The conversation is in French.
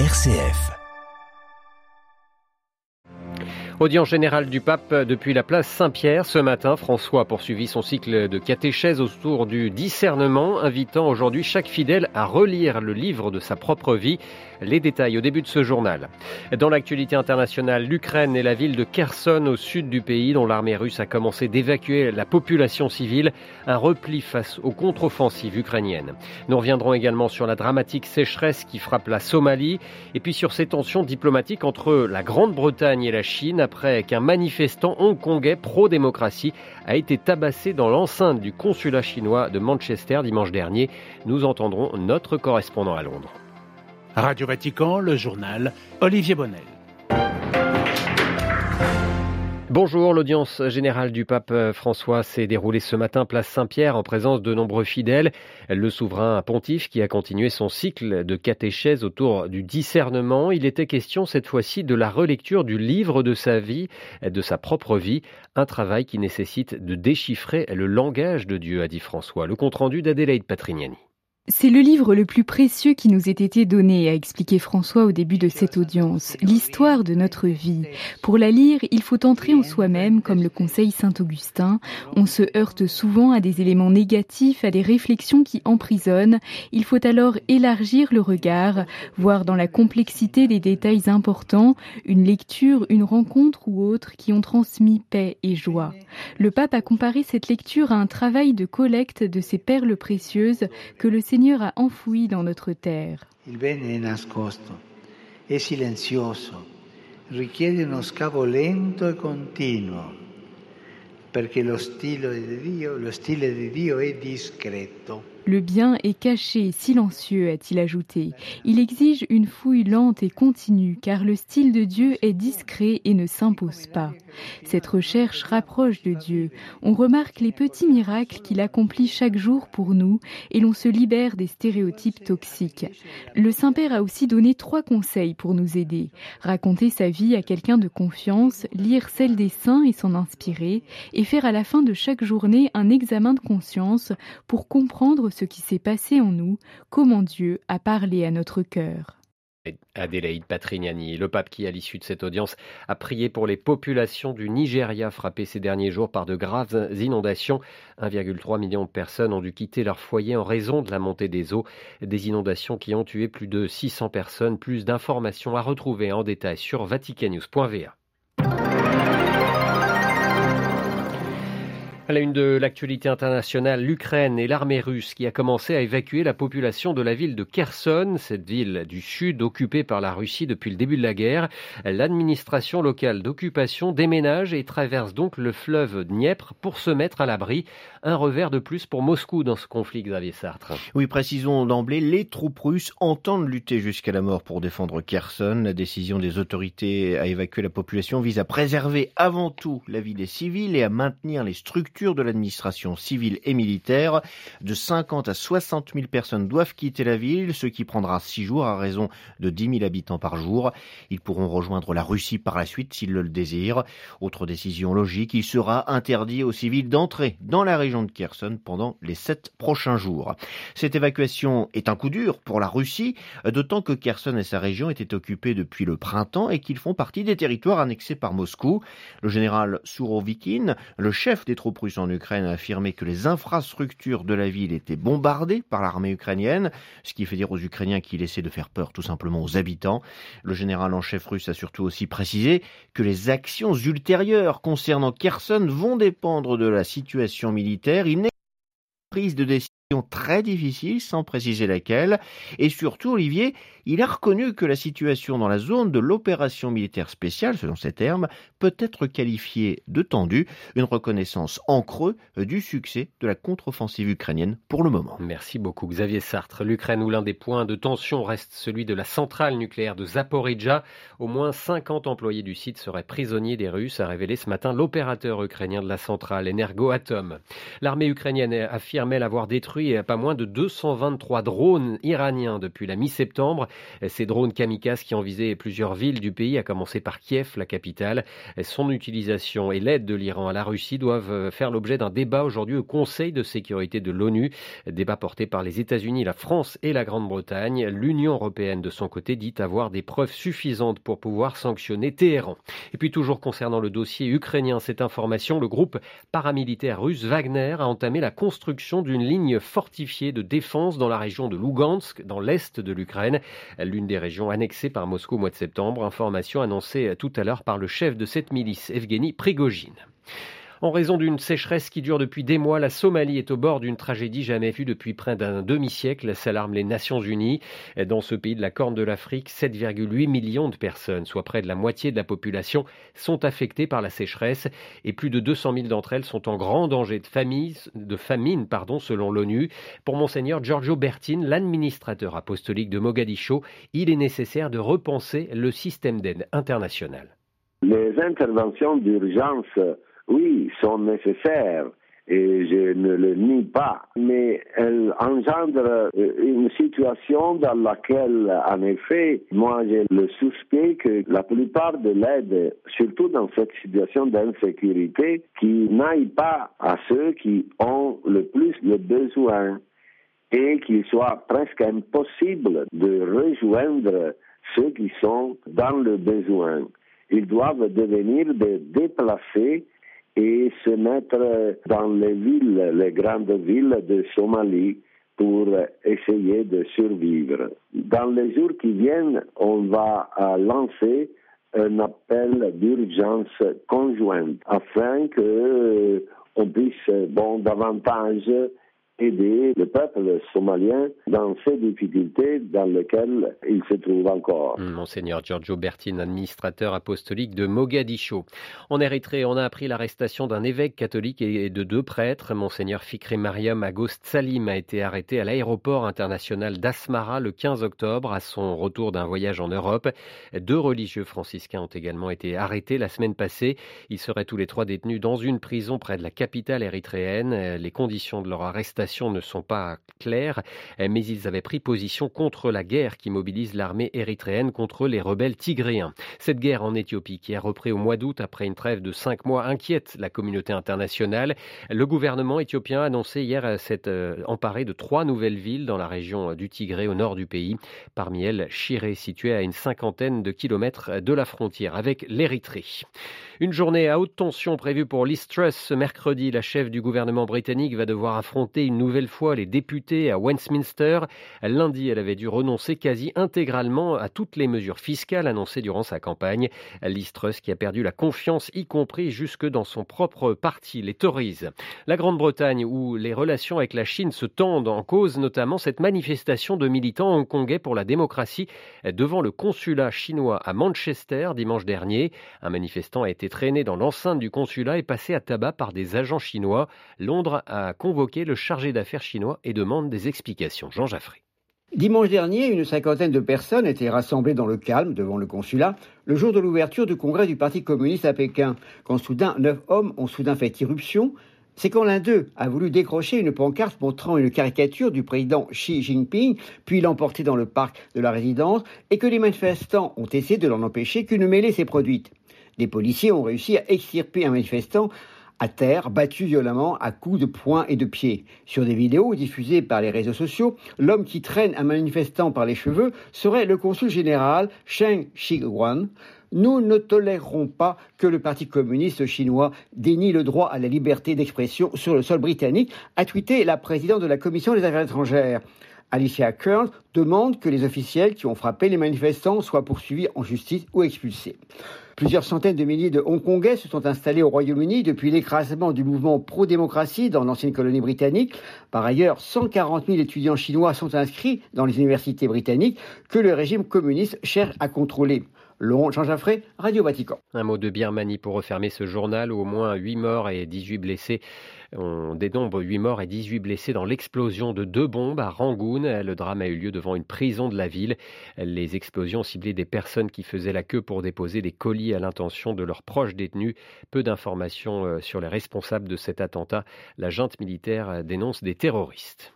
RCF. Audience générale du pape depuis la place Saint-Pierre. Ce matin, François a poursuivi son cycle de catéchèse autour du discernement, invitant aujourd'hui chaque fidèle à relire le livre de sa propre vie. Les détails au début de ce journal. Dans l'actualité internationale, l'Ukraine et la ville de Kherson au sud du pays, dont l'armée russe a commencé d'évacuer la population civile, un repli face aux contre-offensives ukrainiennes. Nous reviendrons également sur la dramatique sécheresse qui frappe la Somalie et puis sur ces tensions diplomatiques entre la Grande-Bretagne et la Chine après qu'un manifestant hongkongais pro-démocratie a été tabassé dans l'enceinte du consulat chinois de Manchester dimanche dernier. Nous entendrons notre correspondant à Londres. Radio Vatican, le journal Olivier Bonnel. Bonjour, l'audience générale du pape François s'est déroulée ce matin place Saint-Pierre en présence de nombreux fidèles. Le souverain pontife qui a continué son cycle de catéchèse autour du discernement. Il était question cette fois-ci de la relecture du livre de sa vie, de sa propre vie, un travail qui nécessite de déchiffrer le langage de Dieu, a dit François. Le compte-rendu d'Adélaïde Patrignani. C'est le livre le plus précieux qui nous ait été donné, a expliqué François au début de cette audience, l'histoire de notre vie. Pour la lire, il faut entrer en soi-même, comme le conseille Saint Augustin. On se heurte souvent à des éléments négatifs, à des réflexions qui emprisonnent. Il faut alors élargir le regard, voir dans la complexité des détails importants, une lecture, une rencontre ou autre qui ont transmis paix et joie. Le pape a comparé cette lecture à un travail de collecte de ces perles précieuses que le Seigneur a enfoui dans notre terre. Il bene è nascosto, è silenzioso, richiede uno scavo lento e continuo, perché lo stile di Dio, lo stile di Dio è discreto. Le bien est caché, silencieux, a-t-il ajouté. Il exige une fouille lente et continue, car le style de Dieu est discret et ne s'impose pas. Cette recherche rapproche de Dieu. On remarque les petits miracles qu'il accomplit chaque jour pour nous, et l'on se libère des stéréotypes toxiques. Le Saint-Père a aussi donné trois conseils pour nous aider. Raconter sa vie à quelqu'un de confiance, lire celle des saints et s'en inspirer, et faire à la fin de chaque journée un examen de conscience pour comprendre ce qui s'est passé en nous, comment Dieu a parlé à notre cœur. Adélaïde Patrignani, le pape qui, à l'issue de cette audience, a prié pour les populations du Nigeria frappées ces derniers jours par de graves inondations. 1,3 million de personnes ont dû quitter leur foyer en raison de la montée des eaux. Des inondations qui ont tué plus de 600 personnes. Plus d'informations à retrouver en détail sur vaticannews.va. À la une de l'actualité internationale, l'Ukraine et l'armée russe qui a commencé à évacuer la population de la ville de Kherson, cette ville du sud occupée par la Russie depuis le début de la guerre. L'administration locale d'occupation déménage et traverse donc le fleuve Dniepr pour se mettre à l'abri. Un revers de plus pour Moscou dans ce conflit, Xavier Sartre. Oui, précisons d'emblée, les troupes russes entendent lutter jusqu'à la mort pour défendre Kherson. La décision des autorités à évacuer la population vise à préserver avant tout la vie des civils et à maintenir les structures de l'administration civile et militaire. De 50 à 60 000 personnes doivent quitter la ville, ce qui prendra six jours à raison de 10 000 habitants par jour. Ils pourront rejoindre la Russie par la suite s'ils le désirent. Autre décision logique, il sera interdit aux civils d'entrer dans la région de Kherson pendant les sept prochains jours. Cette évacuation est un coup dur pour la Russie, d'autant que Kherson et sa région étaient occupés depuis le printemps et qu'ils font partie des territoires annexés par Moscou. Le général Sourovikin, le chef des troupes en Ukraine a affirmé que les infrastructures de la ville étaient bombardées par l'armée ukrainienne, ce qui fait dire aux Ukrainiens qu'il essaie de faire peur tout simplement aux habitants. Le général en chef russe a surtout aussi précisé que les actions ultérieures concernant Kherson vont dépendre de la situation militaire. Il n'est prise de décision très difficile, sans préciser laquelle. Et surtout, Olivier, il a reconnu que la situation dans la zone de l'opération militaire spéciale, selon ses termes, peut être qualifiée de tendue, une reconnaissance en creux du succès de la contre-offensive ukrainienne pour le moment. Merci beaucoup Xavier Sartre. L'Ukraine où l'un des points de tension reste celui de la centrale nucléaire de Zaporizhia. Au moins 50 employés du site seraient prisonniers des Russes, a révélé ce matin l'opérateur ukrainien de la centrale Energoatom. L'armée ukrainienne affirmait l'avoir détruit pas moins de 223 drones iraniens depuis la mi-septembre. Ces drones kamikazes qui ont visé plusieurs villes du pays, à commencer par Kiev, la capitale. Son utilisation et l'aide de l'Iran à la Russie doivent faire l'objet d'un débat aujourd'hui au Conseil de sécurité de l'ONU, débat porté par les États-Unis, la France et la Grande-Bretagne. L'Union européenne, de son côté, dit avoir des preuves suffisantes pour pouvoir sanctionner Téhéran. Et puis toujours concernant le dossier ukrainien, cette information, le groupe paramilitaire russe Wagner a entamé la construction d'une ligne fortifiée de défense dans la région de Lugansk, dans l'est de l'Ukraine, l'une des régions annexées par Moscou au mois de septembre. Information annoncée tout à l'heure par le chef de cette milice, Evgeny Prigogine. En raison d'une sécheresse qui dure depuis des mois, la Somalie est au bord d'une tragédie jamais vue depuis près d'un demi-siècle, s'alarment les Nations Unies. Dans ce pays de la Corne de l'Afrique, 7,8 millions de personnes, soit près de la moitié de la population, sont affectées par la sécheresse et plus de 200 000 d'entre elles sont en grand danger de, famine, pardon, selon l'ONU. Pour Monseigneur Giorgio Bertin, l'administrateur apostolique de Mogadiscio, il est nécessaire de repenser le système d'aide international. Les interventions d'urgence oui, sont nécessaires et je ne le nie pas, mais elles engendrent euh, une situation dans laquelle, en effet, moi j'ai le suspect que la plupart de l'aide, surtout dans cette situation d'insécurité, qui n'aille pas à ceux qui ont le plus le besoin et qu'il soit presque impossible de rejoindre ceux qui sont dans le besoin. Ils doivent devenir des déplacés et se mettre dans les villes, les grandes villes de Somalie pour essayer de survivre. Dans les jours qui viennent, on va euh, lancer un appel d'urgence conjointe afin que euh, on puisse bon davantage aider le peuple somalien dans ces difficultés dans lesquelles il se trouve encore. Hmm, Monseigneur Giorgio Bertin, administrateur apostolique de Mogadiscio. En Érythrée, on a appris l'arrestation d'un évêque catholique et de deux prêtres. Monseigneur Fikri Mariam Agost Salim a été arrêté à l'aéroport international d'Asmara le 15 octobre à son retour d'un voyage en Europe. Deux religieux franciscains ont également été arrêtés la semaine passée. Ils seraient tous les trois détenus dans une prison près de la capitale érythréenne. Les conditions de leur arrestation ne sont pas claires, mais ils avaient pris position contre la guerre qui mobilise l'armée érythréenne contre les rebelles tigréens. Cette guerre en Éthiopie qui a repris au mois d'août après une trêve de cinq mois inquiète la communauté internationale. Le gouvernement éthiopien a annoncé hier s'être euh, emparé de trois nouvelles villes dans la région du Tigré au nord du pays. Parmi elles, Chiré, située à une cinquantaine de kilomètres de la frontière avec l'Érythrée. Une journée à haute tension prévue pour Liz ce mercredi. La chef du gouvernement britannique va devoir affronter une nouvelle fois les députés à Westminster. Lundi, elle avait dû renoncer quasi intégralement à toutes les mesures fiscales annoncées durant sa campagne. Liz qui a perdu la confiance, y compris jusque dans son propre parti, les Tories. La Grande-Bretagne, où les relations avec la Chine se tendent en cause notamment cette manifestation de militants hongkongais pour la démocratie devant le consulat chinois à Manchester dimanche dernier. Un manifestant a été traîné dans l'enceinte du consulat et passé à tabac par des agents chinois. Londres a convoqué le chargé d'affaires chinois et demande des explications. Jean Jaffré. Dimanche dernier, une cinquantaine de personnes étaient rassemblées dans le calme devant le consulat le jour de l'ouverture du congrès du Parti communiste à Pékin. Quand soudain, neuf hommes ont soudain fait irruption, c'est quand l'un d'eux a voulu décrocher une pancarte montrant une caricature du président Xi Jinping, puis l'emporter dans le parc de la résidence, et que les manifestants ont essayé de l'en empêcher qu'une mêlée s'est produite. Des policiers ont réussi à extirper un manifestant à terre, battu violemment à coups de poing et de pied. Sur des vidéos diffusées par les réseaux sociaux, l'homme qui traîne un manifestant par les cheveux serait le consul général Cheng Shiguan. Nous ne tolérerons pas que le Parti communiste chinois dénie le droit à la liberté d'expression sur le sol britannique, a tweeté la présidente de la Commission des affaires étrangères. Alicia Kearns demande que les officiels qui ont frappé les manifestants soient poursuivis en justice ou expulsés. Plusieurs centaines de milliers de Hongkongais se sont installés au Royaume-Uni depuis l'écrasement du mouvement pro-démocratie dans l'ancienne colonie britannique. Par ailleurs, 140 000 étudiants chinois sont inscrits dans les universités britanniques que le régime communiste cherche à contrôler. Laurent Jean Jaffré, Radio Vatican. Un mot de Birmanie pour refermer ce journal au moins 8 morts et 18 blessés. On dénombre 8 morts et 18 blessés dans l'explosion de deux bombes à Rangoon. Le drame a eu lieu devant une prison de la ville. Les explosions ciblaient des personnes qui faisaient la queue pour déposer des colis à l'intention de leurs proches détenus. Peu d'informations euh, sur les responsables de cet attentat. La junte militaire dénonce des terroristes.